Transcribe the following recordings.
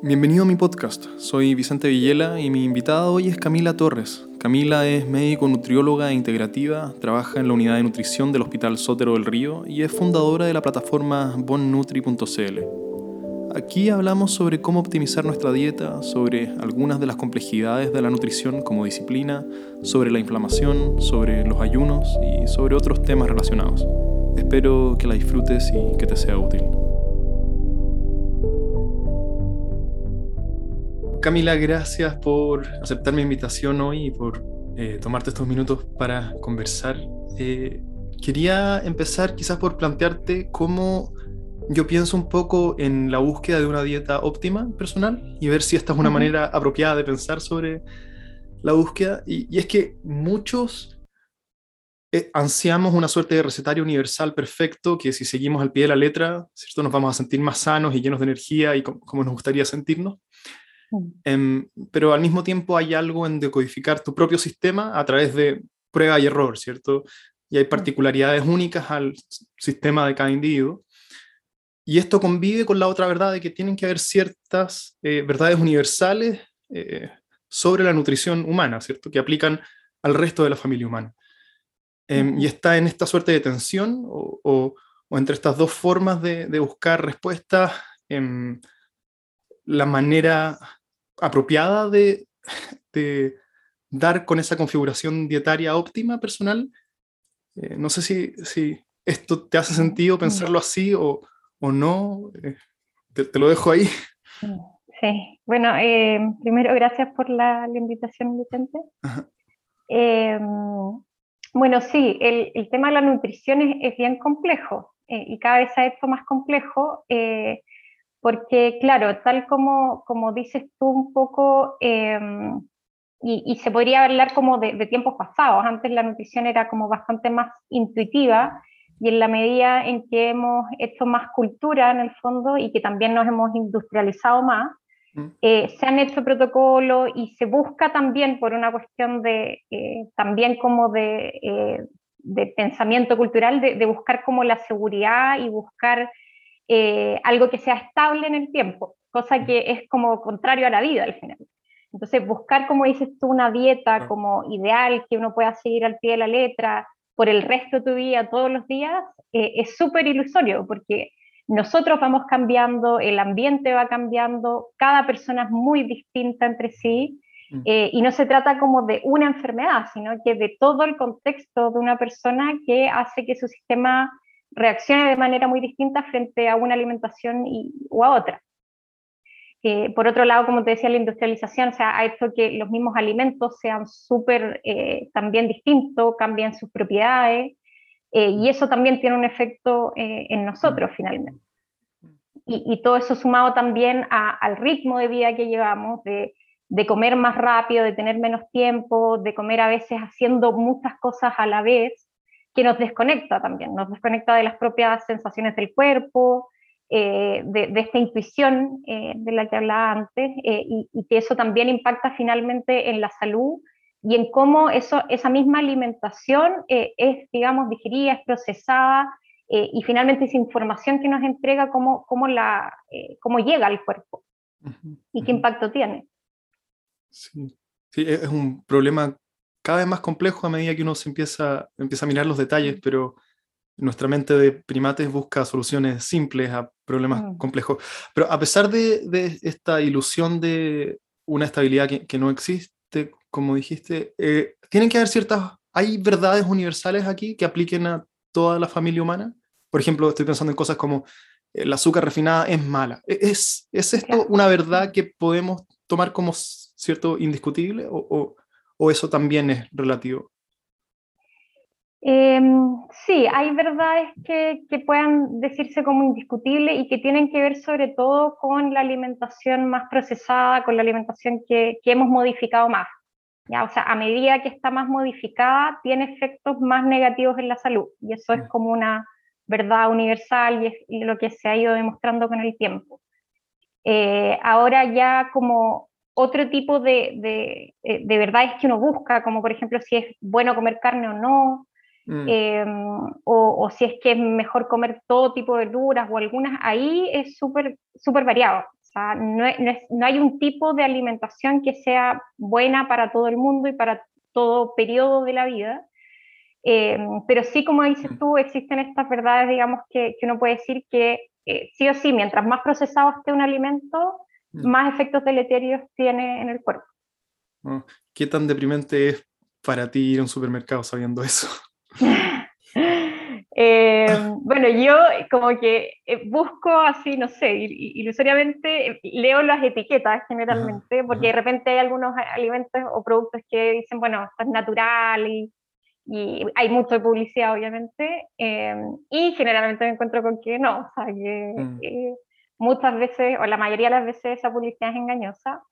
Bienvenido a mi podcast. Soy Vicente Villela y mi invitada hoy es Camila Torres. Camila es médico nutrióloga e integrativa, trabaja en la unidad de nutrición del Hospital Sótero del Río y es fundadora de la plataforma bonnutri.cl. Aquí hablamos sobre cómo optimizar nuestra dieta, sobre algunas de las complejidades de la nutrición como disciplina, sobre la inflamación, sobre los ayunos y sobre otros temas relacionados. Espero que la disfrutes y que te sea útil. Camila, gracias por aceptar mi invitación hoy y por eh, tomarte estos minutos para conversar. Eh, quería empezar quizás por plantearte cómo yo pienso un poco en la búsqueda de una dieta óptima personal y ver si esta es una manera apropiada de pensar sobre la búsqueda. Y, es que muchos eh, ansiamos una suerte de recetario universal perfecto que si seguimos al pie de la letra, ¿cierto? nos vamos a sentir más sanos y llenos de energía y como nos gustaría sentirnos. Em, pero al mismo tiempo hay algo en decodificar tu propio sistema a través de prueba y error, ¿cierto? Y hay particularidades únicas al sistema de cada individuo. Y esto convive con la otra verdad de que tienen que haber ciertas eh, verdades universales eh, sobre la nutrición humana, ¿cierto? Que aplican al resto de la familia humana. Em, y está en esta suerte de tensión o, o, entre estas dos formas de, de buscar respuestas, em, la manera apropiada de, dar con esa configuración dietaria óptima personal. Eh, no sé si, si, esto te hace sentido pensarlo así o, o no. Eh, te, lo dejo ahí. Sí, bueno, eh, primero gracias por la, invitación, Vicente. bueno, sí, el, el, tema de la nutrición es, es bien complejo y cada vez ha hecho más complejo porque claro, tal como, como dices tú un poco, em, y, se podría hablar como de, tiempos pasados, antes la nutrición era como bastante más intuitiva, y en la medida en que hemos hecho más cultura en el fondo y que también nos hemos industrializado más, mm. eh, se han hecho protocolos y se busca también por una cuestión de, eh, también como de, eh, de pensamiento cultural, de, de, buscar como la seguridad y buscar eh, algo que sea estable en el tiempo, cosa que es como contrario a la vida al final. Entonces, buscar, como dices tú, una dieta como ideal que uno pueda seguir al pie de la letra por el resto de tu vida, todos los días, eh, es súper ilusorio porque nosotros vamos cambiando, el ambiente va cambiando, cada persona es muy distinta entre sí mm. eh, y no se trata como de una enfermedad, sino que de todo el contexto de una persona que hace que su sistema reaccione de manera muy distinta frente a una alimentación y, o a otra. por otro lado, como te decía, la industrialización o ha hecho que los mismos alimentos sean súper eh, también distintos, cambien sus propiedades, eh, y eso también tiene un efecto eh, en nosotros finalmente. Y, todo eso sumado también al ritmo de vida que llevamos, de, de comer más rápido, de tener menos tiempo, de comer a veces haciendo muchas cosas a la vez, que nos desconecta también, nos desconecta de las propias sensaciones del cuerpo, eh, de, esta intuición eh, de la que hablaba antes, eh, y, que eso también impacta finalmente en la salud y en cómo eso, esa misma alimentación es, digamos, digerida, es procesada, y finalmente esa información que nos entrega, cómo, cómo, la, cómo llega al cuerpo y qué impacto tiene. Sí. sí, es un problema cada vez más complejo a medida que uno se empieza, empieza a mirar los detalles, mm. pero nuestra mente de primates busca soluciones simples a problemas mm. complejos. Pero a pesar de, de, esta ilusión de una estabilidad que, que no existe, como dijiste, eh, tienen que haber ciertas, hay verdades universales aquí que apliquen a toda la familia humana. Por ejemplo, estoy pensando en cosas como el azúcar refinada es mala. ¿E-, ¿Es, es esto una verdad que podemos tomar como cierto indiscutible o, o, o eso también es relativo? Em, sí, hay verdades que, que, puedan decirse como indiscutibles y que tienen que ver sobre todo con la alimentación más procesada, con la alimentación que, que hemos modificado más. ¿ya? O sea, a medida que está más modificada, tiene efectos más negativos en la salud. Y eso es mm. como una verdad universal y es lo que se ha ido demostrando con el tiempo. Eh, ahora ya como otro tipo de, de, eh, de, verdades que uno busca, como por ejemplo si es bueno comer carne o no, mm. em, o, si es que es mejor comer todo tipo de verduras o algunas, ahí es súper súper variado. sea, no, no, hay un tipo de alimentación que sea buena para todo el mundo y para todo periodo de la vida. Eh, pero sí, como dices mm. tú, existen estas verdades, digamos, que, que uno puede decir que eh, sí o sí, mientras más procesado esté un alimento. Más efectos deleterios tiene en el cuerpo. Ah, ¿Qué tan deprimente es para ti ir a un supermercado sabiendo eso? Eh, bueno, yo como que eh, busco así, no sé, ilusoriamente leo las etiquetas generalmente, porque de repente hay algunos alimentos o productos que dicen, bueno, esto es natural y, hay mucho de publicidad, obviamente, eh, y generalmente me encuentro con que no, o sea, que mm. Muchas veces, o la mayoría de las veces, esa publicidad es engañosa.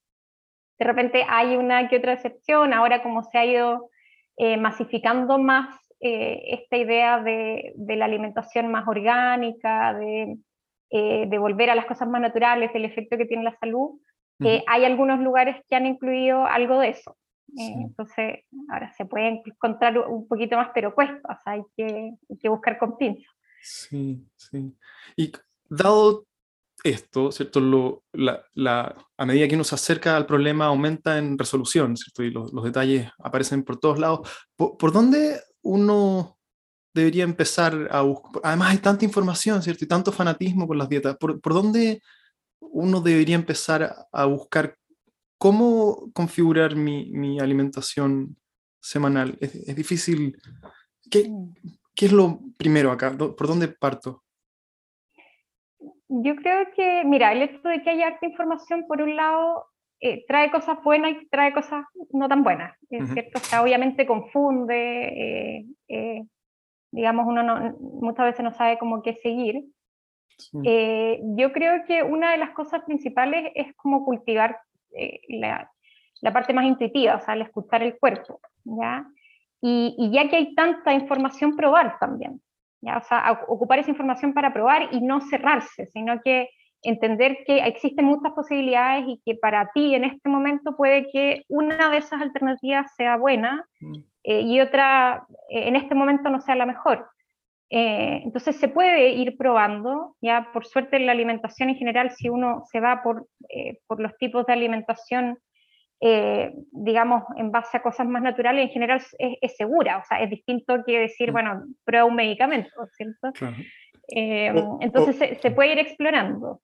De repente hay una que otra excepción, ahora como se ha ido masificando más eh, esta idea de, la alimentación más orgánica, eh, de, volver a las cosas más naturales, del efecto que tiene la salud, eh, hay algunos lugares que han incluido algo de eso. entonces, ahora se puede encontrar un poquito más, pero cuesta, hay, que, buscar con pinzas. Sí, sí. Y dado esto, ¿cierto? Lo, la, a medida que uno se acerca al problema aumenta en resolución, ¿cierto? Y los, detalles aparecen por todos lados. ¿Por, dónde uno debería empezar a buscar? Además hay tanta información, ¿cierto? Y tanto fanatismo con las dietas. ¿Por, dónde uno debería empezar a buscar cómo configurar mi, alimentación semanal? Es, difícil. ¿Qué, ¿Qué, es lo primero acá? ¿Por dónde parto? Yo creo que, mira, el hecho de que haya harta información, por un lado, eh, trae cosas buenas y trae cosas no tan buenas, ¿cierto? O sea, obviamente confunde, eh, eh, digamos, uno no, muchas veces no sabe cómo qué seguir. yo creo que una de las cosas principales es como cultivar la, la, parte más intuitiva, o sea, el escuchar el cuerpo, ¿ya? Y, y ya que hay tanta información, probar también, ¿ya? O sea, ocupar esa información para probar y no cerrarse, sino que entender que existen muchas posibilidades y que para ti en este momento puede que una de esas alternativas sea buena mm. eh, y otra eh, en este momento no sea la mejor. Eh, entonces se puede ir probando, ya por suerte en la alimentación en general, si uno se va por, por los tipos de alimentación, digamos, en base a cosas más naturales, en general es, segura, o sea, es distinto que decir, mm. bueno, prueba un medicamento, ¿cierto? entonces se, se, puede ir explorando.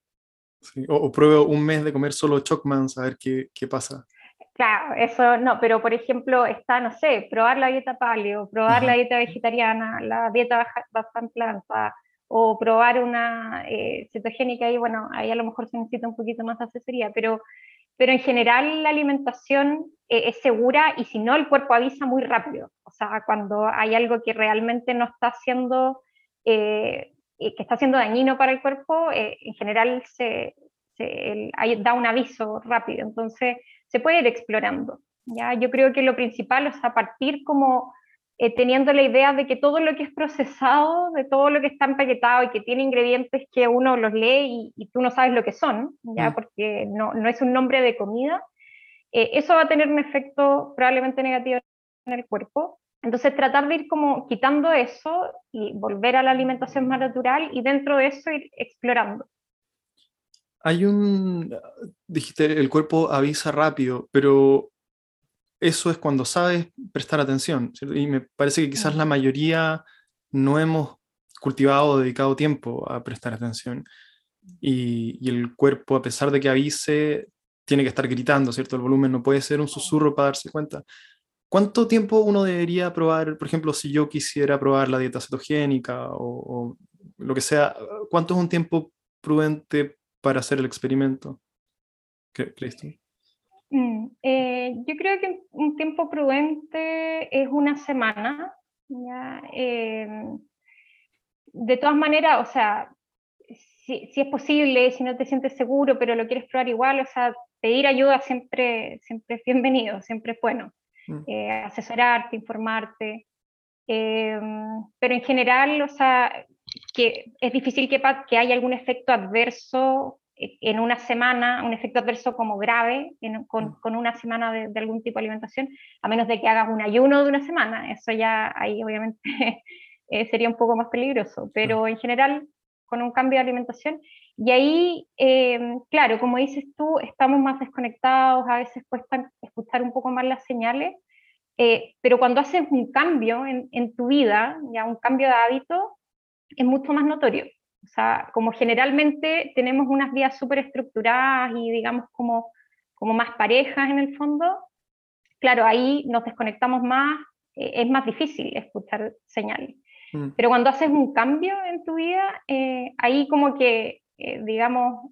O, pruebo un mes de comer solo Chocmans a ver qué, qué, pasa. Claro, eso no, pero por ejemplo está, no sé, probar la dieta paleo, probar la dieta vegetariana, la dieta baja, en planta, o probar una eh, cetogénica y bueno, ahí a lo mejor se necesita un poquito más de asesoría, pero, pero en general la alimentación eh, es segura y si no el cuerpo avisa muy rápido, o sea, cuando hay algo que realmente no está haciendo eh, que está siendo dañino para el cuerpo, eh, en general se, da un aviso rápido, entonces se puede ir explorando. ¿ya? Yo creo que lo principal es a partir como eh, teniendo la idea de que todo lo que es procesado, de todo lo que está empaquetado y que tiene ingredientes que uno los lee y, tú no sabes lo que son, ¿ya? Mm. porque no, no, es un nombre de comida, eh, eso va a tener un efecto probablemente negativo en el cuerpo. Entonces tratar de ir como quitando eso y volver a la alimentación más natural y dentro de eso ir explorando. Hay un, dijiste, el cuerpo avisa rápido, pero eso es cuando sabes prestar atención. Y me parece que quizás la mayoría no hemos cultivado o dedicado tiempo a prestar atención. Y, y, el cuerpo, a pesar de que avise, tiene que estar gritando, ¿cierto? El volumen no puede ser un susurro para darse cuenta. ¿Cuánto tiempo uno debería probar, por ejemplo, si yo quisiera probar la dieta cetogénica o, lo que sea, cuánto es un tiempo prudente para hacer el experimento? ¿Qué crees tú? Mm, eh, yo creo que un tiempo prudente es una semana. Eh, de todas maneras, o sea, si, si, es posible, si no te sientes seguro, pero lo quieres probar igual, o sea, pedir ayuda siempre, siempre es bienvenido, siempre es bueno. Mm. Eh, asesorarte, informarte. Em, pero en general, o sea, que es difícil que, que haya algún efecto adverso eh, en una semana, un efecto adverso como grave con, mm. con, una semana de, algún tipo de alimentación, a menos de que hagas un ayuno de una semana. Eso ya ahí obviamente eh, sería un poco más peligroso, pero en general con un cambio de alimentación. Y ahí, claro, como dices tú, estamos más desconectados, a veces cuesta escuchar un poco más las señales, pero cuando haces un cambio en, en, tu vida, ya un cambio de hábito, es mucho más notorio. O sea, como generalmente tenemos unas vidas súper estructuradas y digamos como, como más parejas en el fondo, claro, ahí nos desconectamos más, eh, es más difícil escuchar señales. Mm. Pero cuando haces un cambio en tu vida, eh, ahí como que, eh, digamos,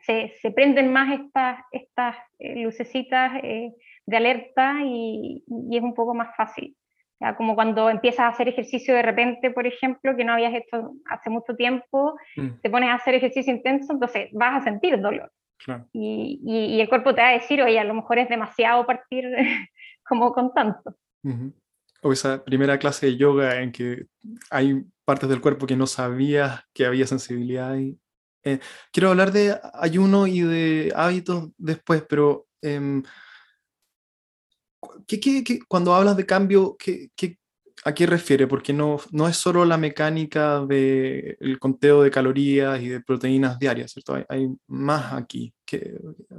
se, se, prenden más estas, estas lucecitas de alerta y, y, es un poco más fácil. Ya, como cuando empiezas a hacer ejercicio de repente, por ejemplo, que no habías hecho hace mucho tiempo, mm. te pones a hacer ejercicio intenso, entonces vas a sentir dolor. Y, y, el cuerpo te va a decir, oye, a lo mejor es demasiado partir como con tanto. O esa primera clase de yoga en que hay partes del cuerpo que no sabías que había sensibilidad. Y, eh, quiero hablar de ayuno y de hábitos después, pero eh, cuando hablas de cambio, ¿qué, a qué refiere? Porque no, no es solo la mecánica del conteo de calorías y de proteínas diarias, ¿cierto? Hay, más aquí.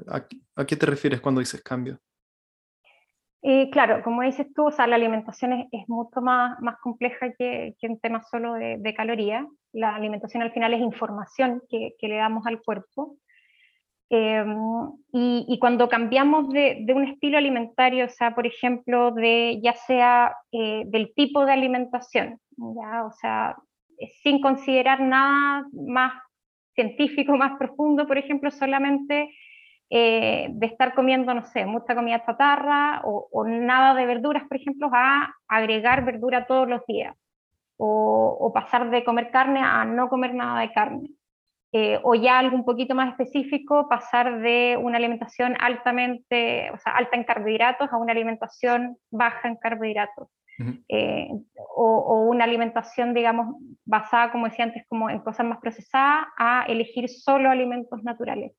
a, qué te refieres cuando dices cambio? Eh, claro, como dices tú, o sea, la alimentación es, mucho más, más compleja que, que un tema solo de, de calorías. La alimentación al final es información que, que le damos al cuerpo. Em, y, cuando cambiamos de, un estilo alimentario, o sea, por ejemplo, de ya sea eh, del tipo de alimentación, ¿ya? o sea, sin considerar nada más científico, más profundo, por ejemplo, solamente eh, de estar comiendo, no sé, mucha comida chatarra o, o, nada de verduras, por ejemplo, a agregar verdura todos los días, o, o pasar de comer carne a no comer nada de carne. Eh, o ya algo un poquito más específico, pasar de una alimentación altamente, o sea, alta en carbohidratos a una alimentación baja en carbohidratos. Eh, o, una alimentación, digamos, basada, como decía antes, como en cosas más procesadas, a elegir solo alimentos naturales.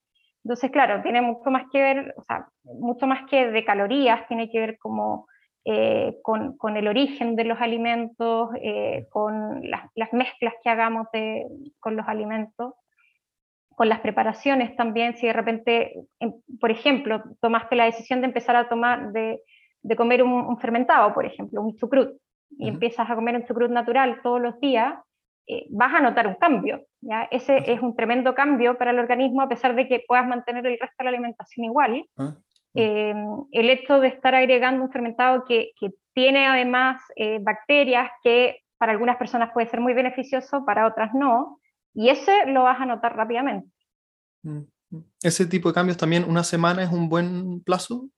Entonces, claro, tiene mucho más que ver, o sea, mucho más que de calorías, tiene que ver como eh, con, con, el origen de los alimentos, con las, las, mezclas que hagamos de, con los alimentos con las preparaciones también, si de repente, em, por ejemplo, tomaste la decisión de empezar a tomar, de, de comer un, fermentado, por ejemplo, un chucrut, y empiezas a comer un chucrut natural todos los días, eh, vas a notar un cambio. ¿ya? Ese es un tremendo cambio para el organismo, a pesar de que puedas mantener el resto de la alimentación igual. Ah, em, el hecho de estar agregando un fermentado que, que tiene además eh, bacterias que para algunas personas puede ser muy beneficioso, para otras no, y ese lo vas a notar rápidamente. Mm, mm. Ese tipo de cambios también, una semana es un buen plazo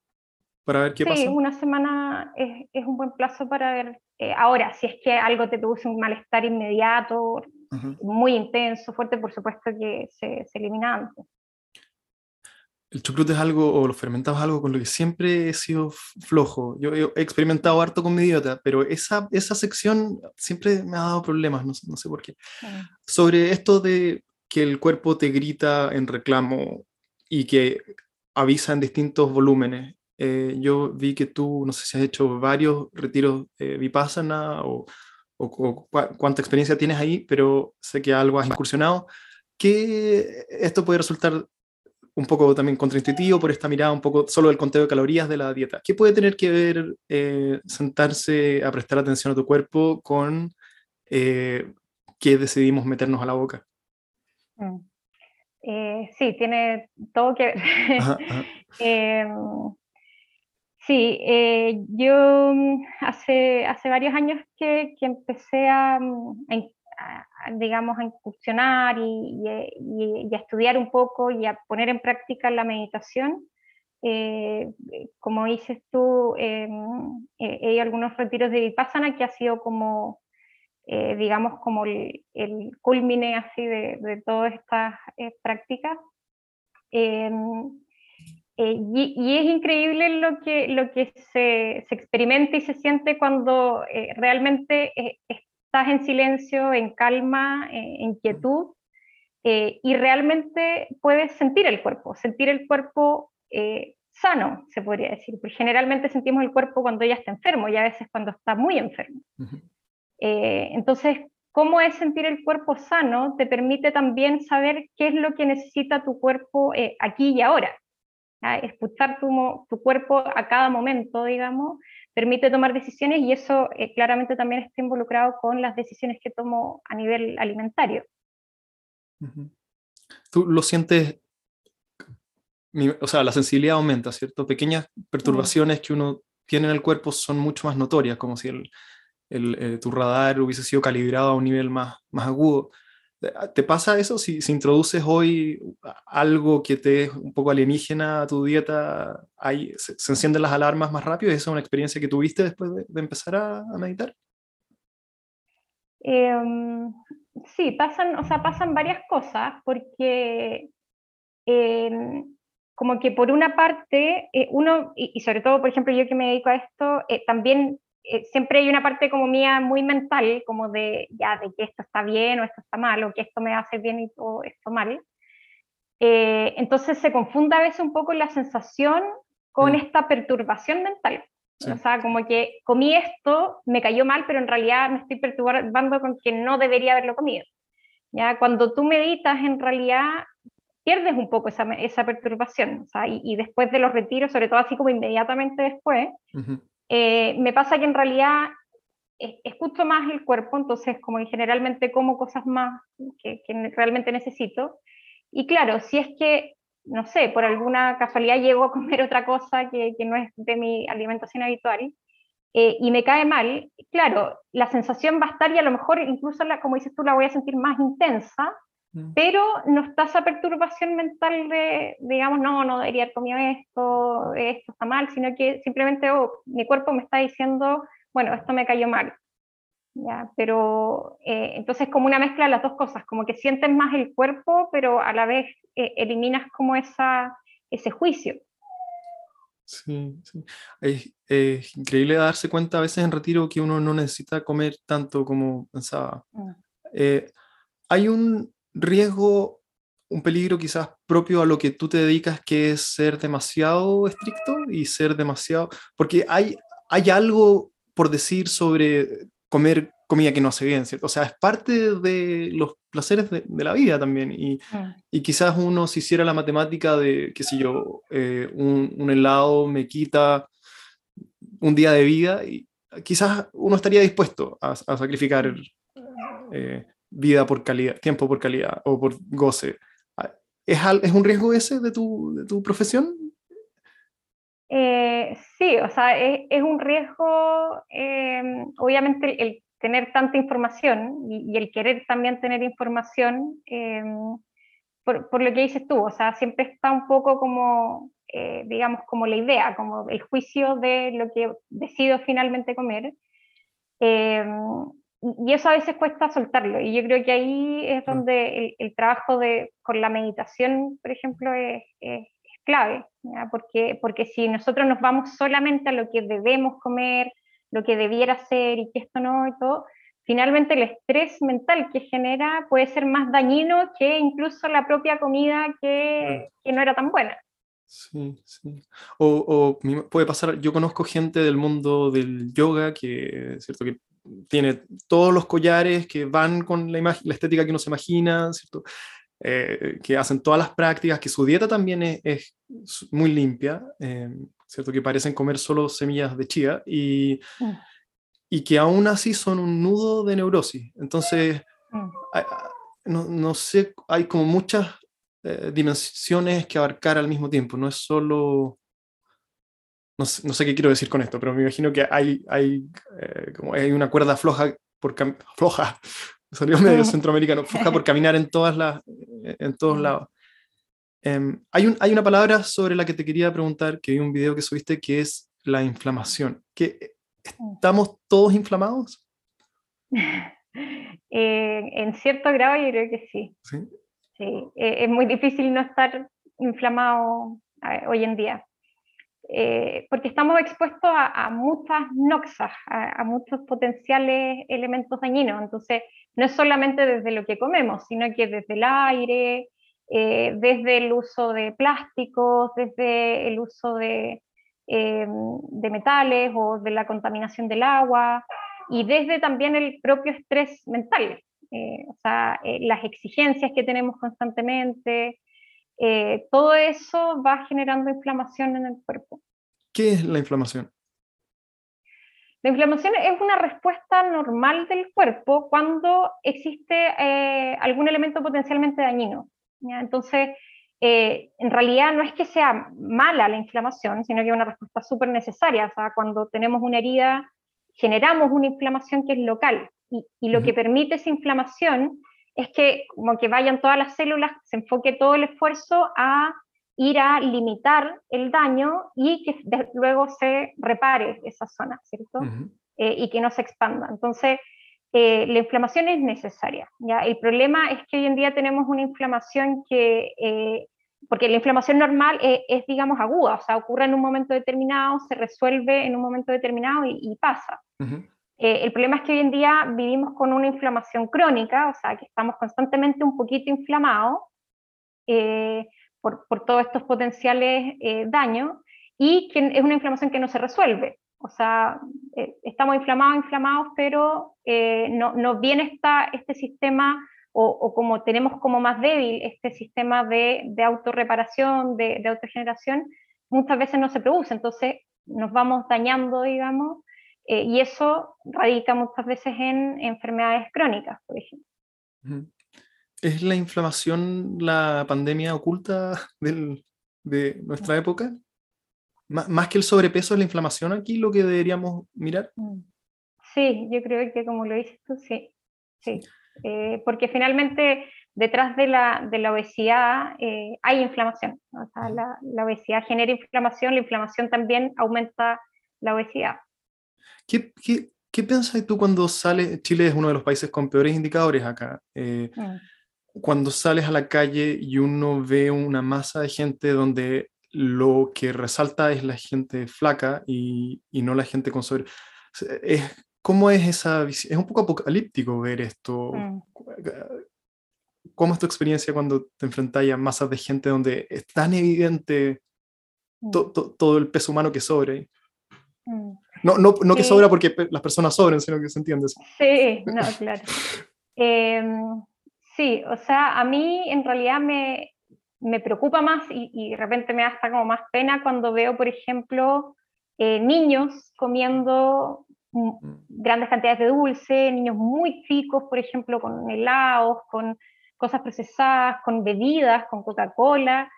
para ver qué pasa. Sí, una semana es, es, un buen plazo para ver. Eh, ahora, si es que algo te produce un malestar inmediato, muy intenso, fuerte, por supuesto que se, se elimina antes. El chucrut es algo, o los fermentados es algo con lo que siempre he sido flojo. Yo, he experimentado harto con mi dieta, pero esa, esa sección siempre me ha dado problemas, no, no sé por qué. Sobre esto de que el cuerpo te grita en reclamo y que avisa en distintos volúmenes. Eh, yo vi que tú, no sé si has hecho varios retiros eh, vipassana o, o, cuánta experiencia tienes ahí, pero sé que algo has incursionado. Que esto puede resultar un poco también contraintuitivo por esta mirada un poco solo del conteo de calorías de la dieta. ¿Qué puede tener que ver eh, sentarse a prestar atención a tu cuerpo con eh, qué decidimos meternos a la boca? Mm. Eh, sí, tiene todo que ver. Em, sí, yo mm, hace, hace varios años que, que empecé a, digamos, a incursionar y, a estudiar un poco y a poner en práctica la meditación. Eh, como dices tú, em, eh, hay algunos retiros de Vipassana que ha sido como, eh, digamos, como el, culmine así de, todas estas prácticas. Y, es increíble lo que, lo que se, se, experimenta y se siente cuando realmente estás en silencio, en calma, en quietud, eh, y realmente puedes sentir el cuerpo, sentir el cuerpo eh, sano, se podría decir, porque generalmente sentimos el cuerpo cuando ya está enfermo y a veces cuando está muy enfermo. Eh, entonces, cómo es sentir el cuerpo sano te permite también saber qué es lo que necesita tu cuerpo eh, aquí y ahora. Escuchar tu, tu, cuerpo a cada momento, digamos, permite tomar decisiones y eso eh, claramente también está involucrado con las decisiones que tomo a nivel alimentario. ¿Tú lo sientes? O sea, la sensibilidad aumenta, ¿cierto? Pequeñas perturbaciones que uno tiene en el cuerpo son mucho más notorias, como si el, eh, tu radar hubiese sido calibrado a un nivel más, más agudo. ¿Te pasa eso si, si, introduces hoy algo que te es un poco alienígena a tu dieta? Ahí se, encienden las alarmas más rápido? ¿Esa es una experiencia que tuviste después de, empezar a, meditar? Em, sí, pasan, o sea, pasan varias cosas porque em, como que por una parte, eh, uno, y, sobre todo, por ejemplo, yo que me dedico a esto, eh, también eh, siempre hay una parte como mía muy mental, como de ya, de que esto está bien o esto está mal, o que esto me hace bien y todo esto mal. Eh, entonces se confunde a veces un poco la sensación con mm. esta perturbación mental. O sea, como que comí esto, me cayó mal, pero en realidad me estoy perturbando con que no debería haberlo comido. ¿Ya? Cuando tú meditas, en realidad pierdes un poco esa, esa perturbación. O sea, y, después de los retiros, sobre todo así como inmediatamente después, eh, me pasa que en realidad escucho más el cuerpo, entonces como generalmente como cosas más que, realmente necesito. Y claro, si es que, no sé, por alguna casualidad llego a comer otra cosa que, no es de mi alimentación habitual eh, y me cae mal, claro, la sensación va a estar y a lo mejor incluso, la, como dices tú, la voy a sentir más intensa. Pero no está esa perturbación mental de, digamos, no, no debería haber comido esto, esto está mal, sino que simplemente oh, mi cuerpo me está diciendo, bueno, esto me cayó mal. ¿ya? Pero eh, entonces como una mezcla de las dos cosas, como que sientes más el cuerpo, pero a la vez eh, eliminas como esa, ese juicio. Sí, sí. Es, increíble darse cuenta a veces en retiro que uno no necesita comer tanto como pensaba. Mm. Eh, hay un, riesgo, un peligro quizás propio a lo que tú te dedicas, que es ser demasiado estricto y ser demasiado... Porque hay, hay algo por decir sobre comer comida que no hace bien, ¿cierto? O sea, es parte de los placeres de, la vida también. Y, mm. y, quizás uno si hiciera la matemática de, qué sé yo, eh, un, un, helado me quita un día de vida, y quizás uno estaría dispuesto a, a sacrificar eh, vida por calidad, tiempo por calidad o por goce. ¿Es, es un riesgo ese de tu, de tu profesión? Eh, sí, o sea, es, un riesgo, eh, obviamente, el, tener tanta información y, el querer también tener información, eh, por, por, lo que dices tú, o sea, siempre está un poco como, digamos, como la idea, como el juicio de lo que decido finalmente comer y eso a veces cuesta soltarlo. Y yo creo que ahí es donde el, trabajo de, con la meditación, por ejemplo, es, es, clave, Porque, porque si nosotros nos vamos solamente a lo que debemos comer, lo que debiera ser y que esto no y todo, finalmente el estrés mental que genera puede ser más dañino que incluso la propia comida que, que no era tan buena. Sí, sí. O, o, puede pasar, yo conozco gente del mundo del yoga que, ¿cierto? que tiene todos los collares que van con la, la estética que uno se imagina, ¿cierto? Eh, que hacen todas las prácticas, que su dieta también es, muy limpia, eh, ¿cierto? Que parecen comer solo semillas de chía y, mm. y que aún así son un nudo de neurosis. Entonces, mm. no, no, sé, hay como muchas eh, dimensiones que abarcar al mismo tiempo, no es solo no, sé qué quiero decir con esto, pero me imagino que hay, hay, eh, como hay una cuerda floja, por floja, salió medio centroamericano, floja por caminar en, todas las, en todos lados. Em, hay, un, hay una palabra sobre la que te quería preguntar, que vi un video que subiste, que es la inflamación. ¿Que, ¿Estamos todos inflamados? Eh, en cierto grado yo creo que sí. Sí. sí. Eh, es muy difícil no estar inflamado hoy en día. Eh, porque estamos expuestos a, muchas noxas, a, muchos potenciales elementos dañinos. Entonces, no es solamente desde lo que comemos, sino que desde el aire, eh, desde el uso de plásticos, desde el uso de, eh, de metales o de la contaminación del agua y desde también el propio estrés mental. o sea, las exigencias que tenemos constantemente, todo eso va generando inflamación en el cuerpo. ¿Qué es la inflamación? La inflamación es una respuesta normal del cuerpo cuando existe algún elemento potencialmente dañino. Entonces, eh, en realidad no es que sea mala la inflamación, sino que es una respuesta súper necesaria. O sea, cuando tenemos una herida, generamos una inflamación que es local. Y, lo que permite esa inflamación es que como que vayan todas las células, se enfoque todo el esfuerzo a ir a limitar el daño y que luego se repare esa zona, ¿cierto? Eh, y que no se expanda. Entonces, eh, la inflamación es necesaria. ¿ya? El problema es que hoy en día tenemos una inflamación que, eh, porque la inflamación normal es, digamos, aguda, o sea, ocurre en un momento determinado, se resuelve en un momento determinado y, pasa. Eh, el problema es que hoy en día vivimos con una inflamación crónica, o sea, que estamos constantemente un poquito inflamados por, por, todos estos potenciales daños y que es una inflamación que no se resuelve. O sea, eh, estamos inflamados, inflamados, pero eh, no, no, viene esta, este sistema, o, como tenemos como más débil este sistema de, de autorreparación, de, de, autogeneración, muchas veces no se produce. Entonces nos vamos dañando, digamos, eh, y eso radica muchas veces en enfermedades crónicas, por ejemplo. ¿Es la inflamación la pandemia oculta del, de nuestra época? más que el sobrepeso, es la inflamación aquí lo que deberíamos mirar. Mm. Sí, yo creo que como lo dices tú, sí. sí. Eh, porque finalmente detrás de la, de la obesidad eh, hay inflamación. O sea, la, la, obesidad genera inflamación, la inflamación también aumenta la obesidad. ¿Qué, qué, qué piensas tú cuando sales? Chile es uno de los países con peores indicadores acá. Eh, mm. Cuando sales a la calle y uno ve una masa de gente donde lo que resalta es la gente flaca y, no la gente con sobre... Es, ¿Cómo es esa visión? Es un poco apocalíptico ver esto. Mm. ¿Cómo es tu experiencia cuando te enfrentas a masas de gente donde es tan evidente mm. todo el peso humano que sobre? Mm. No, no, no que sobra porque las personas sobren, sino que se entiende. Sí, no, claro. Em, sí, o sea, a mí en realidad me, me preocupa más y, de repente me da hasta como más pena cuando veo, por ejemplo, eh, niños comiendo mm. grandes cantidades de dulce, niños muy chicos, por ejemplo, con helados, con cosas procesadas, con bebidas, con Coca-Cola.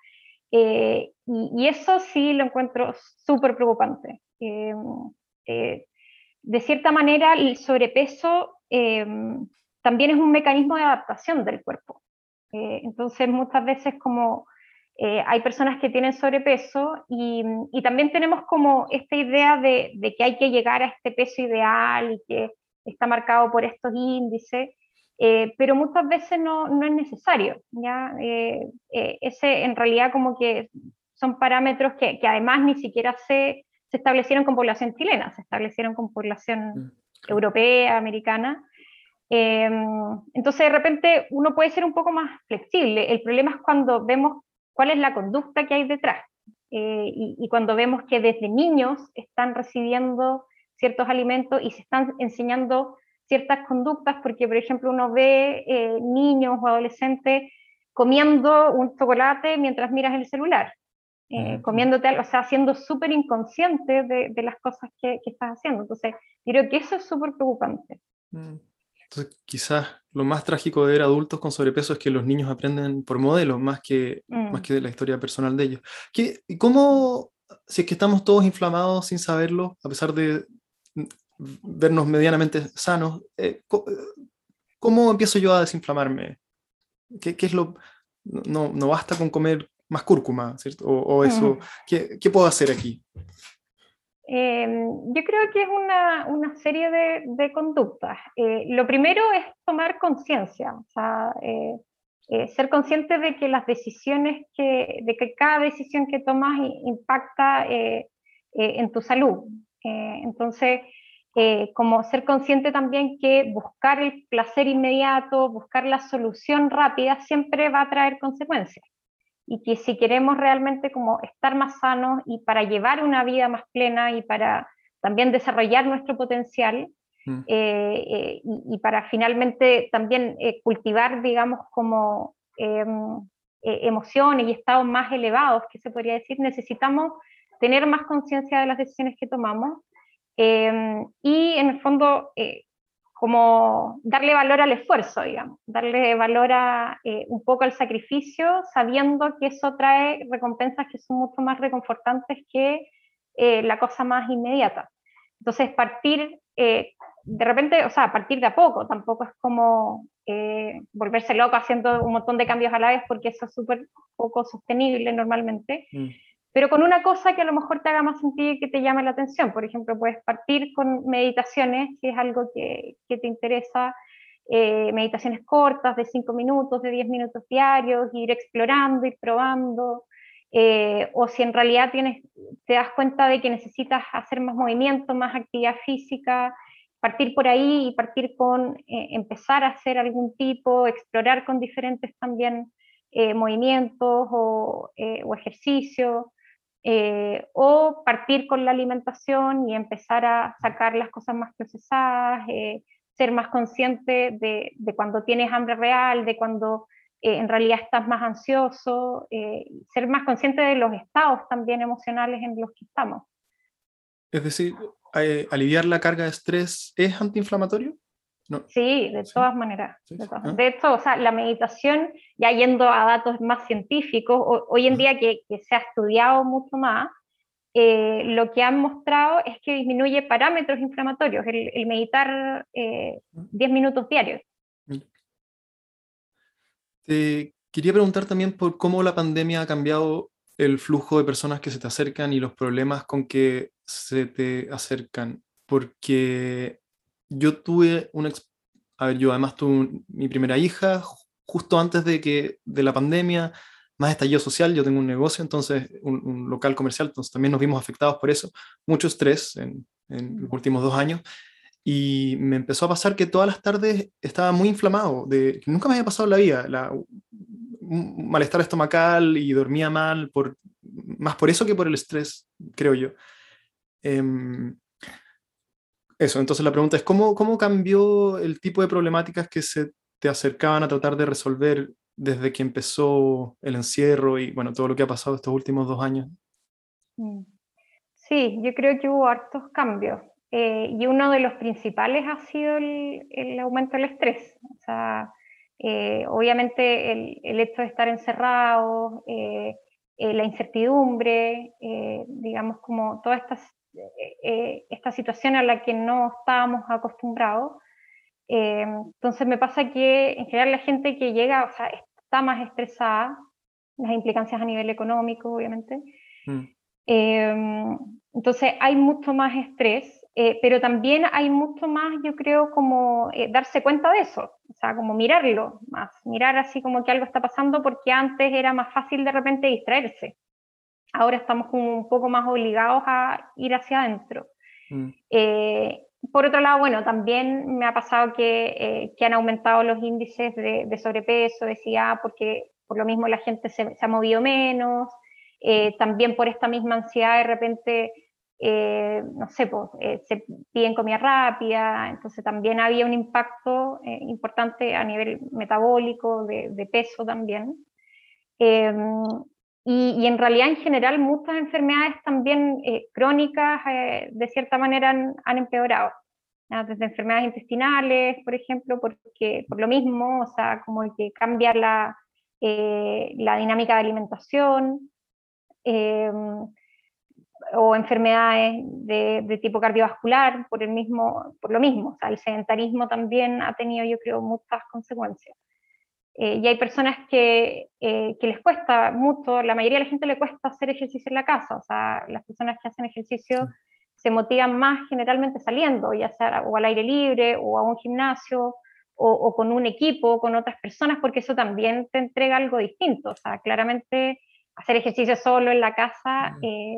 Eh, y, eso sí lo encuentro súper preocupante. Eh, de cierta manera, el sobrepeso también es un mecanismo de adaptación del cuerpo. Eh, entonces, muchas veces como eh, hay personas que tienen sobrepeso y, también tenemos como esta idea de, que hay que llegar a este peso ideal y que está marcado por estos índices, eh, pero muchas veces no, es necesario. ¿ya? ese en realidad como que son parámetros que además ni siquiera se, se, establecieron con población chilena, se establecieron con población mm, europea, americana. Em, entonces, de repente, uno puede ser un poco más flexible. El problema es cuando vemos cuál es la conducta que hay detrás. Eh, y, cuando vemos que desde niños están recibiendo ciertos alimentos y se están enseñando ciertas conductas, porque, por ejemplo, uno ve eh, niños o adolescentes comiendo un chocolate mientras miras el celular. Eh, comiéndote algo, o sea, siendo súper inconsciente de, las cosas que, estás haciendo. Entonces, creo que eso es súper preocupante. Mm. Entonces, quizás lo más trágico de ver adultos con sobrepeso es que los niños aprenden por modelos más que, más mm. que de la historia personal de ellos. ¿Qué, ¿Cómo, si es que estamos todos inflamados sin saberlo, a pesar de vernos medianamente sanos, eh, ¿cómo empiezo yo a desinflamarme? ¿Qué, qué es lo, no, no, basta con comer más cúrcuma, ¿cierto? O, eso, ¿qué, ¿qué, puedo hacer aquí? Em, yo creo que es una, una serie de, de conductas. Eh, lo primero es tomar conciencia, o sea, eh, eh, ser consciente de que las decisiones que, de que cada decisión que tomas impacta en tu salud. entonces, como ser consciente también que buscar el placer inmediato, buscar la solución rápida, siempre va a traer consecuencias y que si queremos realmente como estar más sanos y para llevar una vida más plena y para también desarrollar nuestro potencial, mm. y, para finalmente también cultivar, digamos, como em, emociones y estados más elevados, que se podría decir, necesitamos tener más conciencia de las decisiones que tomamos em, y en el fondo como darle valor al esfuerzo, digamos, darle valor a, eh, un poco al sacrificio, sabiendo que eso trae recompensas que son mucho más reconfortantes que eh, la cosa más inmediata. Entonces, partir eh, de repente, o sea, partir de a poco, tampoco es como volverse loco haciendo un montón de cambios a la vez, porque eso es súper poco sostenible normalmente. Mm pero con una cosa que a lo mejor te haga más sentido y que te llame la atención. Por ejemplo, puedes partir con meditaciones, si es algo que, te interesa, eh, meditaciones cortas de 5 minutos, de 10 minutos diarios, ir explorando, ir probando, eh, o si en realidad tienes, te das cuenta de que necesitas hacer más movimiento, más actividad física, partir por ahí y partir con eh, empezar a hacer algún tipo, explorar con diferentes también movimientos o ejercicios. Eh, o partir con la alimentación y empezar a sacar las cosas más procesadas, eh, ser más consciente de, cuando tienes hambre real, de cuando eh, en realidad estás más ansioso, ser más consciente de los estados también emocionales en los que estamos. Es decir, aliviar la carga de estrés es antiinflamatorio. Sí, de todas maneras. Ah. de, hecho, o sea, la meditación, ya yendo a datos más científicos, hoy en día que, se ha estudiado mucho más, eh, lo que han mostrado es que disminuye parámetros inflamatorios, el, meditar 10 eh, minutos diarios. Te quería preguntar también por cómo la pandemia ha cambiado el flujo de personas que se te acercan y los problemas con que se te acercan, porque yo tuve una... A yo además tuve mi primera hija justo antes de que de la pandemia, más estallido social, yo tengo un negocio, entonces un, local comercial, entonces también nos vimos afectados por eso, mucho estrés en, los últimos dos años, y me empezó a pasar que todas las tardes estaba muy inflamado, de, nunca me había pasado en la vida, la, un malestar estomacal y dormía mal, por, más por eso que por el estrés, creo yo. Em, eso, entonces la pregunta es, ¿cómo, ¿cómo cambió el tipo de problemáticas que se te acercaban a tratar de resolver desde que empezó el encierro y bueno, todo lo que ha pasado estos últimos dos años? Mm. Sí, yo creo que hubo hartos cambios. Eh, y uno de los principales ha sido el, el aumento del estrés. O sea, eh, obviamente el, el, hecho de estar encerrado, eh, la incertidumbre, digamos como todas estas eh, eh, esta situación a la que no estábamos acostumbrados. Eh, entonces me pasa que en general la gente que llega, o sea, está más estresada, las implicancias a nivel económico, obviamente. Mm. entonces hay mucho más estrés, pero también hay mucho más, yo creo, como darse cuenta de eso, o sea, como mirarlo más, mirar así como que algo está pasando porque antes era más fácil de repente distraerse ahora estamos como un poco más obligados a ir hacia adentro. Mm. Eh, por otro lado, bueno, también me ha pasado que, eh, que han aumentado los índices de, sobrepeso, decía, porque por lo mismo la gente se, ha movido menos, eh, también por esta misma ansiedad de repente, no sé, pues, se piden comida rápida, entonces también había un impacto importante a nivel metabólico, de, de peso también. Y, en realidad, en general, muchas enfermedades también eh, crónicas, eh, de cierta manera, han, empeorado. Desde enfermedades intestinales, por ejemplo, porque por lo mismo, o sea, como que cambia la, eh, la dinámica de alimentación, em, o enfermedades de, de, tipo cardiovascular, por, el mismo, por lo mismo. O sea, el sedentarismo también ha tenido, yo creo, muchas consecuencias. Eh, y hay personas que, eh, que, les cuesta mucho, la mayoría de la gente le cuesta hacer ejercicio en la casa, o sea, las personas que hacen ejercicio se motivan más generalmente saliendo, ya sea o al aire libre o a un gimnasio o, con un equipo, con otras personas, porque eso también te entrega algo distinto, o sea, claramente hacer ejercicio solo en la casa eh,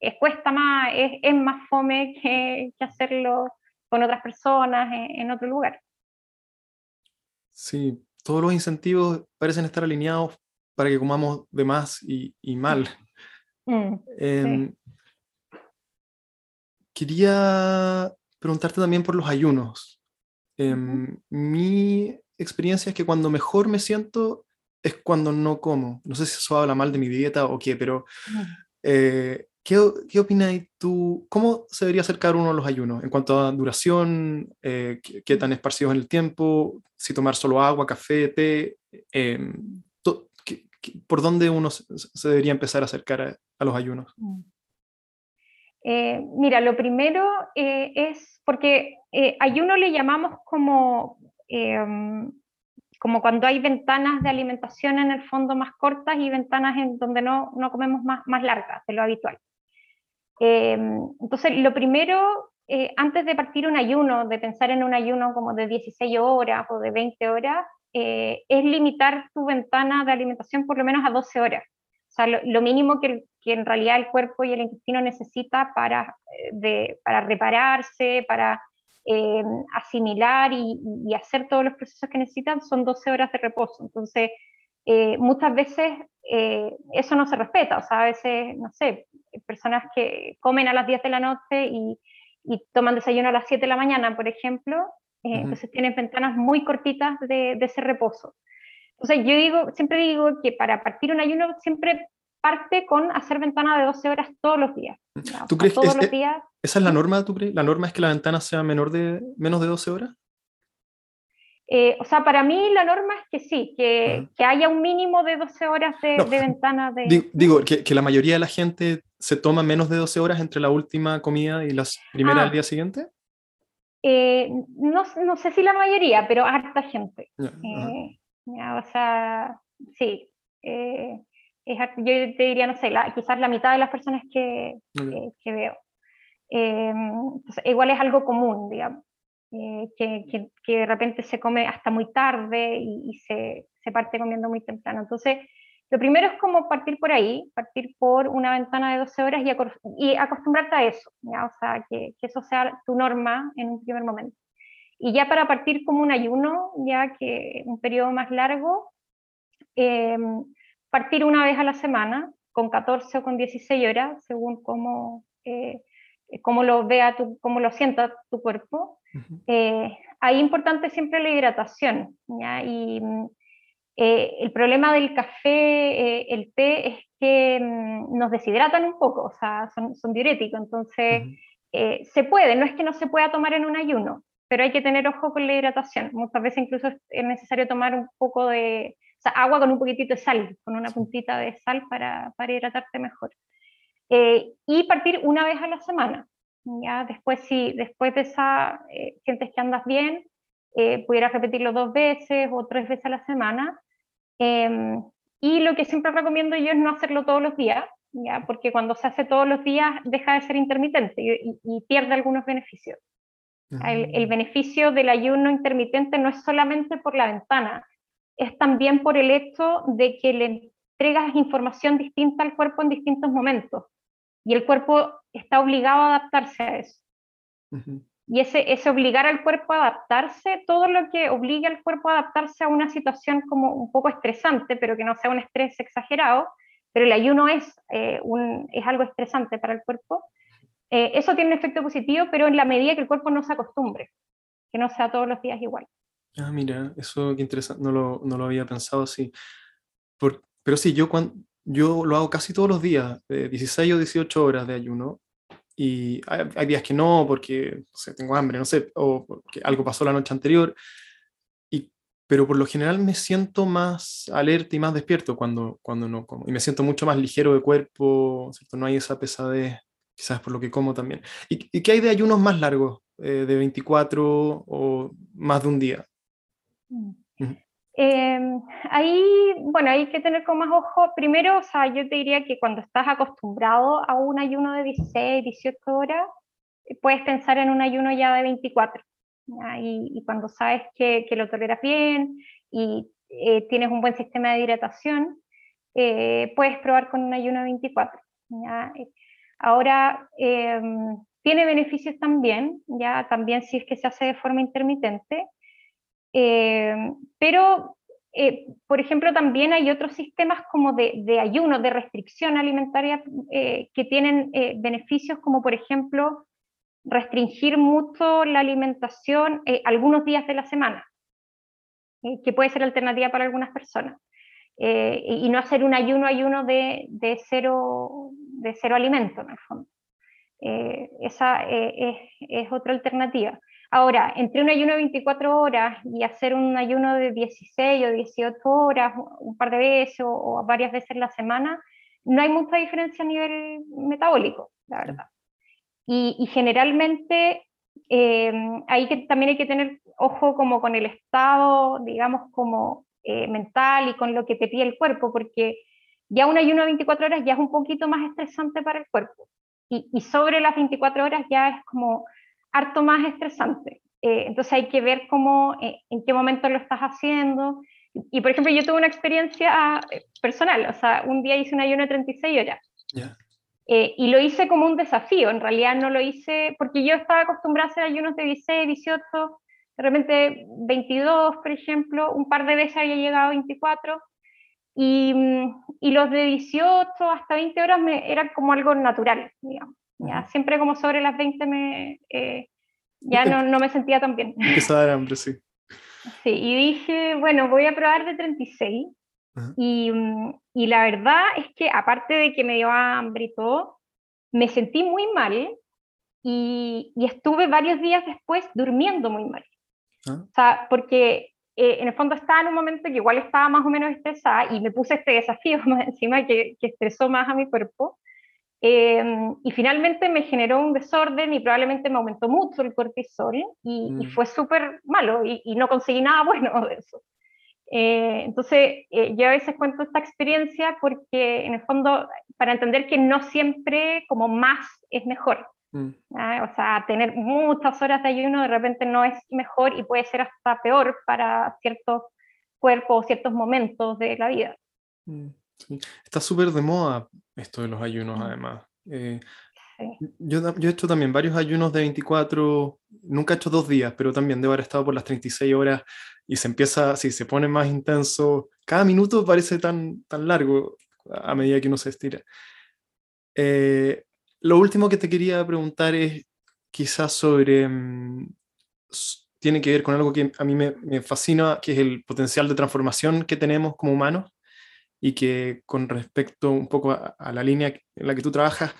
es, cuesta más, es, es más fome que, que, hacerlo con otras personas en, en otro lugar. Sí, todos los incentivos parecen estar alineados para que comamos de más y, mal. Mm, em, quería preguntarte también por los ayunos. Em, mi experiencia es que cuando mejor me siento es cuando no como. No sé si eso habla mal de mi dieta o qué, pero eh, ¿qué, ¿qué opinas tú? ¿Cómo se debería acercar uno a los ayunos en cuanto a duración? Eh, qué, tan esparcidos en el tiempo? Si tomar solo agua, café, té. Em, ¿Por dónde uno se, debería empezar a acercar a, los ayunos? Mm. Eh, mira, lo primero es porque ayuno le llamamos como em, como cuando hay ventanas de alimentación en el fondo más cortas y ventanas en donde no, no comemos más, más largas de lo habitual. Eh, entonces, lo primero, eh, antes de partir un ayuno, de pensar en un ayuno como de 16 horas o de 20 horas, eh, es limitar tu ventana de alimentación por lo menos a 12 horas. O sea, lo, mínimo que, en realidad el cuerpo y el intestino necesita para, para repararse, para eh, asimilar y, hacer todos los procesos que necesitan son 12 horas de reposo. Entonces, eh, muchas veces eh, eso no se respeta, o sea, a veces, no sé, personas que comen a las 10 de la noche y, toman desayuno a las 7 de la mañana, por ejemplo, entonces tienen ventanas muy cortitas de, de ese reposo. Entonces, yo digo, siempre digo que para partir un ayuno siempre parte con hacer ventana de 12 horas todos los días. ¿Tú crees que esa es la norma, tú crees? ¿La norma es que la ventana sea menor de, menos de 12 horas? Eh, o sea, para mí la norma es que sí, que, que haya un mínimo de 12 horas de, ventana de... Digo, que, que, la mayoría de la gente se toma menos de 12 horas entre la última comida y las primeras ah. día siguiente. Eh, no, no, sé si la mayoría, pero harta gente. Eh, o sea, sí yo te diría, no sé, quizás la mitad de las personas que, que, veo. Eh, igual es algo común, digamos, eh, que, que, de repente se come hasta muy tarde y, se, se, parte comiendo muy temprano. Entonces, lo primero es como partir por ahí, partir por una ventana de 12 horas y, y acostumbrarte a eso, ¿ya? o sea, que, que, eso sea tu norma en un primer momento. Y ya para partir como un ayuno, ya que un periodo más largo, eh, partir una vez a la semana, con 14 o con 16 horas, según cómo, eh, cómo lo vea, tu, cómo lo sienta tu cuerpo. Eh, ahí importante siempre la hidratación. ¿ya? Y eh, el problema del café, el té, es que mm, nos deshidratan un poco, o sea, son, son diuréticos, entonces se puede, no es que no se pueda tomar en un ayuno, pero hay que tener ojo con la hidratación. Muchas veces incluso es necesario tomar un poco de, agua con un poquitito de sal, con una puntita de sal para, para hidratarte mejor. Eh, y partir una vez a la semana. Ya después, si después de esa eh, sientes que andas bien, eh, pudieras repetirlo dos veces o tres veces a la semana. Em, y lo que siempre recomiendo yo es no hacerlo todos los días, ¿ya? porque cuando se hace todos los días deja de ser intermitente y, pierde algunos beneficios. El, el, beneficio del ayuno intermitente no es solamente por la ventana, es también por el hecho de que le entregas información distinta al cuerpo en distintos momentos y el cuerpo está obligado a adaptarse a eso. Y ese, ese obligar al cuerpo a adaptarse, todo lo que obligue al cuerpo a adaptarse a una situación como un poco estresante, pero que no sea un estrés exagerado, pero el ayuno es, eh, un, es algo estresante para el cuerpo, eh, eso tiene un efecto positivo, pero en la medida que el cuerpo no se acostumbre, que no sea todos los días igual. Ah, mira, eso qué interesante, no lo, no lo había pensado así. Por, pero sí, yo, cuando, yo lo hago casi todos los días, de 16 o 18 horas de ayuno, y hay, días que no, porque tengo hambre, no sé, o porque algo pasó la noche anterior, y, pero por lo general me siento más alerta y más despierto cuando, cuando no como, y me siento mucho más ligero de cuerpo, ¿cierto? no hay esa pesadez, quizás por lo que como también. ¿Y, y qué hay de ayunos más largos, eh, de 24 o más de un día? Em, ahí, bueno, hay que tener con más ojo. Primero, o sea, yo te diría que cuando estás acostumbrado a un ayuno de 16, 18 horas, puedes pensar en un ayuno ya de 24. Y, cuando sabes que, que, lo toleras bien y eh, tienes un buen sistema de hidratación, eh, puedes probar con un ayuno de 24. Ahora, em, tiene beneficios también, ya también si es que se hace de forma intermitente, eh, pero, eh, por ejemplo, también hay otros sistemas como de, de ayuno, de restricción alimentaria, eh, que tienen beneficios como, por ejemplo, restringir mucho la alimentación algunos días de la semana, que puede ser alternativa para algunas personas. y no hacer un ayuno ayuno de, de, cero, de cero alimento, en el fondo. esa es, es, otra alternativa. Ahora, entre un ayuno de 24 horas y hacer un ayuno de 16 o 18 horas un par de veces o, varias veces en la semana, no hay mucha diferencia a nivel metabólico, la verdad. Y, generalmente eh, ahí que también hay que tener ojo como con el estado, digamos, como eh, mental y con lo que te pide el cuerpo, porque ya un ayuno de 24 horas ya es un poquito más estresante para el cuerpo. Y, y sobre las 24 horas ya es como harto más estresante. Eh, entonces hay que ver cómo, eh, en qué momento lo estás haciendo. Y por ejemplo, yo tuve una experiencia eh, personal, o sea, un día hice un ayuno de 36 horas. y lo hice como un desafío, en realidad no lo hice porque yo estaba acostumbrada a hacer ayunos de 16, 18, de repente 22, por ejemplo, un par de veces había llegado a 24, y, y los de 18 hasta 20 horas me, era como algo natural, digamos. Ya, siempre como sobre las 20 me, eh, ya no, no, me sentía tan bien. Empezó a dar hambre, sí. Sí, y dije, bueno, voy a probar de 36. Y, mm, y, la verdad es que aparte de que me dio hambre y todo, me sentí muy mal y, y estuve varios días después durmiendo muy mal. Ah. O sea, porque eh, en el fondo estaba en un momento que igual estaba más o menos estresada y me puse este desafío más encima que, que estresó más a mi cuerpo. Em, y finalmente me generó un desorden y probablemente me aumentó mucho el cortisol y, mm. fue súper malo y, no conseguí nada bueno de eso. Eh, entonces, eh, yo a veces cuento esta experiencia porque en el fondo, para entender que no siempre como más es mejor. Mm. O sea, tener muchas horas de ayuno de repente no es mejor y puede ser hasta peor para ciertos cuerpos o ciertos momentos de la vida. Mm. Está súper de moda esto de los ayunos, además. Eh, yo, yo, he hecho también varios ayunos de 24, nunca he hecho dos días, pero también debo haber estado por las 36 horas y se empieza, sí, se pone más intenso. Cada minuto parece tan, tan largo a medida que uno se estira. Eh, lo último que te quería preguntar es quizás sobre, mm, tiene que ver con algo que a mí me, me fascina, que es el potencial de transformación que tenemos como humanos y que con respecto un poco a, la línea en la que tú trabajas,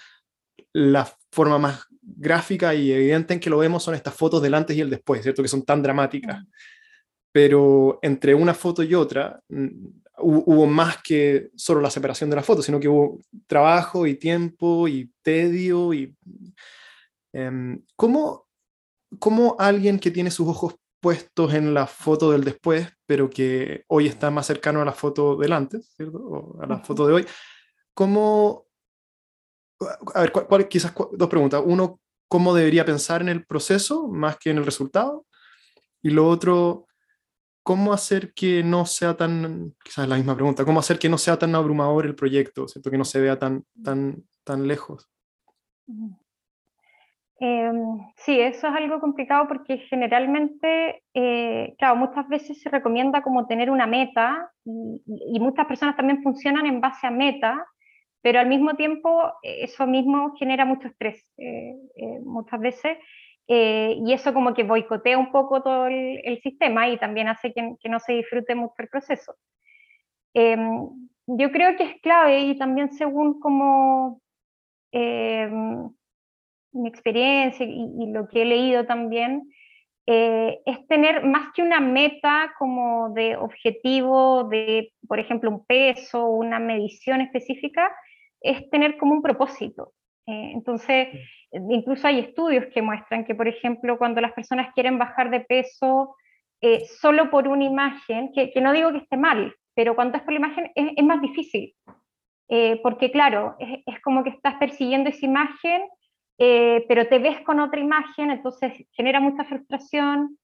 la forma más gráfica y evidente en que lo vemos son estas fotos del antes y el después, ¿cierto? Que son tan dramáticas. Pero entre una foto y otra hubo más que solo la separación de la foto, sino que hubo trabajo y tiempo y tedio. Y, em, ¿cómo, ¿Cómo alguien que tiene sus ojos puestos en la foto del después, pero que hoy está más cercano a la foto del antes, ¿cierto? O a la foto de hoy. ¿Cómo, a ver, cuál, quizás dos preguntas. Uno, ¿cómo debería pensar en el proceso más que en el resultado? Y lo otro, ¿cómo hacer que no sea tan, quizás la misma pregunta, ¿cómo hacer que no sea tan abrumador el proyecto, ¿cierto? Que no se vea tan, tan, tan lejos. Em, sí, eso es algo complicado porque generalmente, eh, claro, muchas veces se recomienda como tener una meta y, muchas personas también funcionan en base a meta, pero al mismo tiempo eh, eso mismo genera mucho estrés eh, muchas veces y eso como que boicotea un poco todo el, sistema y también hace que, que, no se disfrute mucho el proceso. Em, yo creo que es clave y también según como em, mi experiencia y, lo que he leído también, eh, es tener más que una meta como de objetivo de, por ejemplo, un peso, una medición específica, es tener como un propósito. Eh, entonces, incluso hay estudios que muestran que, por ejemplo, cuando las personas quieren bajar de peso eh, solo por una imagen, que, no digo que esté mal, pero cuando es por la imagen es, más difícil. porque claro, es, es, como que estás persiguiendo esa imagen eh, pero te ves con otra imagen, entonces genera mucha frustración.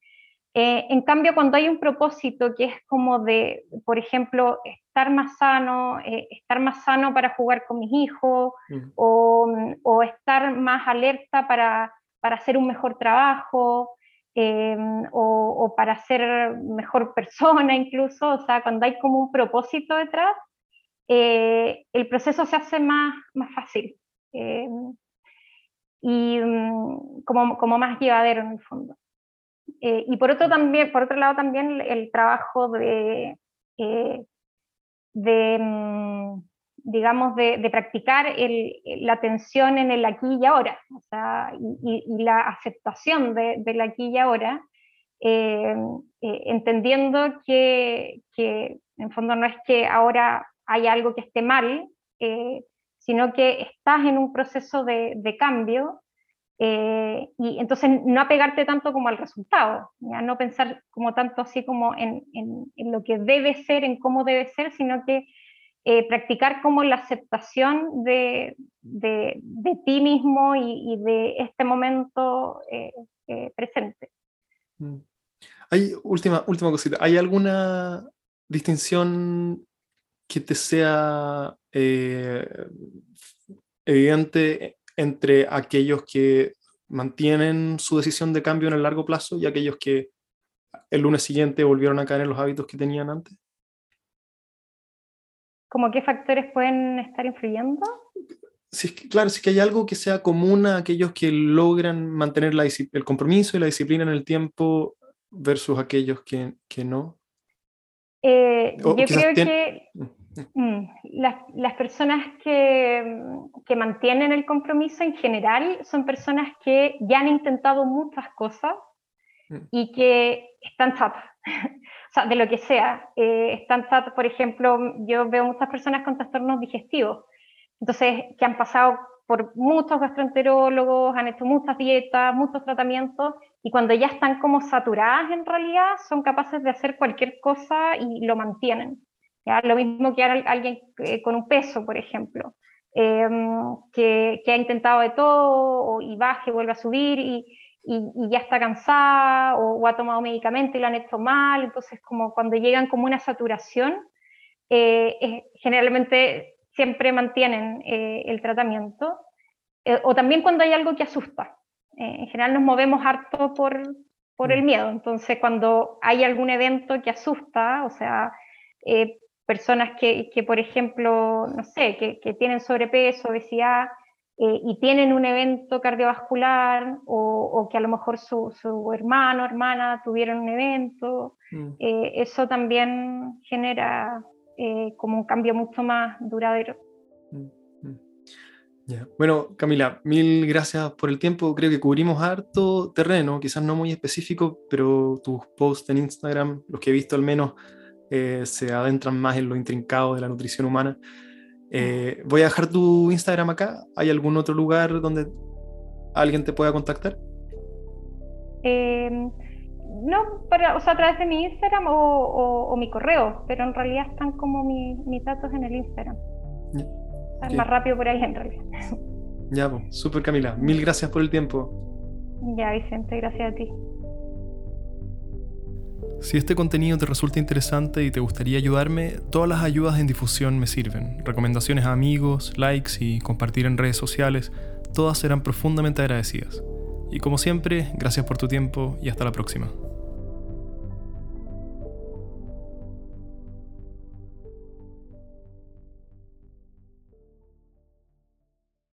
Eh, en cambio, cuando hay un propósito que es como de, por ejemplo, estar más sano, eh, estar más sano para jugar con mis hijos, mm. o, o, estar más alerta para, para hacer un mejor trabajo, o, o, para ser mejor persona incluso, o sea, cuando hay como un propósito detrás, el proceso se hace más, más fácil. Y mm, como, como, más llevadero en el fondo. Eh, y por otro, también, por otro lado también el, trabajo de, eh, de mm, digamos, de, practicar la atención en el aquí y ahora, y, la aceptación de, del aquí y ahora, eh, entendiendo que, que, en fondo no es que ahora hay algo que esté mal, sino que estás en un proceso de, cambio eh, y entonces no apegarte tanto como al resultado, ¿ya? no pensar como tanto así como en, lo que debe ser, en cómo debe ser, sino que eh, practicar como la aceptación de, ti mismo y, de este momento eh, presente. Mm. Hay última, última cosita, ¿hay alguna distinción que te sea eh, evidente entre aquellos que mantienen su decisión de cambio en el largo plazo y aquellos que el lunes siguiente volvieron a caer en los hábitos que tenían antes? ¿Cómo qué factores pueden estar influyendo? Sí, claro, si es que hay algo que sea común a aquellos que logran mantener el compromiso y la disciplina en el tiempo versus aquellos que, que no. Eh, yo creo que. Mm, las, las, personas que, que, mantienen el compromiso en general son personas que ya han intentado muchas cosas mm. y que están chatas, o sea, de lo que sea. Eh, están chatas, por ejemplo, yo veo muchas personas con trastornos digestivos, entonces, que han pasado por muchos gastroenterólogos, han hecho muchas dietas, muchos tratamientos, y cuando ya están como saturadas en realidad, son capaces de hacer cualquier cosa y lo mantienen. Lo mismo que alguien eh, con un peso, por ejemplo, em, que, ha intentado de todo y baja y vuelve a subir y, ya está cansada o, ha tomado medicamentos y lo han hecho mal. Entonces, como cuando llegan como una saturación, eh, generalmente siempre mantienen eh, el tratamiento. o también cuando hay algo que asusta. en general nos movemos harto por, por el mm. miedo. Entonces, cuando hay algún evento que asusta, o sea, personas que, que, por ejemplo, no sé, que, que tienen sobrepeso, obesidad eh, y tienen un evento cardiovascular o, o que a lo mejor su, su hermano o hermana tuvieron un evento, mm. eh, eso también genera eh, como un cambio mucho más duradero. Mm, mm. Bueno, Camila, mil gracias por el tiempo. Creo que cubrimos harto terreno, quizás no muy específico, pero tus posts en Instagram, los que he visto al menos, eh, se adentran más en lo intrincado de la nutrición humana. Eh, voy a dejar tu Instagram acá. ¿Hay algún otro lugar donde alguien te pueda contactar? Em, no, o sea, a través de mi Instagram o, mi correo, pero en realidad están como mis datos en el Instagram. Es más rápido por ahí en realidad. Ya, pues, súper Camila. Mil gracias por el tiempo. Ya, Vicente, gracias a ti. Si este contenido te resulta interesante y te gustaría ayudarme, todas las ayudas en difusión me sirven. Recomendaciones a amigos, likes y compartir en redes sociales, todas serán profundamente agradecidas. Y como siempre, gracias por tu tiempo y hasta la próxima.